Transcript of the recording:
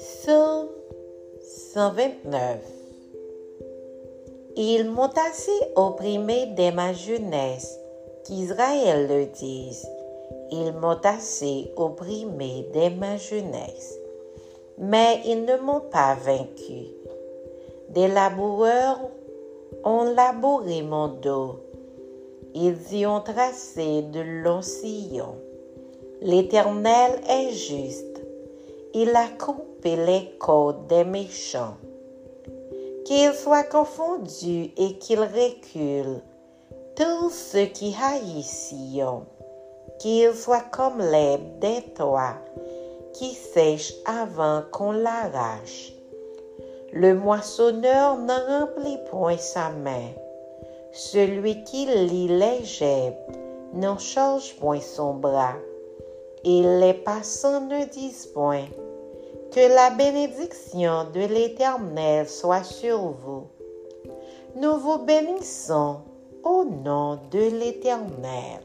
129. Ils m'ont assez opprimé dès ma jeunesse, qu'Israël le dise. Ils m'ont assez opprimé dès ma jeunesse, mais ils ne m'ont pas vaincu. Des laboureurs ont labouré mon dos. Ils y ont tracé de longs sillons. L'Éternel est juste. Il a coupé les côtes des méchants. Qu'ils soient confondus et qu'ils reculent, tous ceux qui haïssent Sion, qu'ils soient comme l'herbe des toits qui sèche avant qu'on l'arrache. Le moissonneur ne remplit point sa main. Celui qui lit les n'en charge point son bras. Et les passants ne disent point que la bénédiction de l'Éternel soit sur vous. Nous vous bénissons au nom de l'Éternel.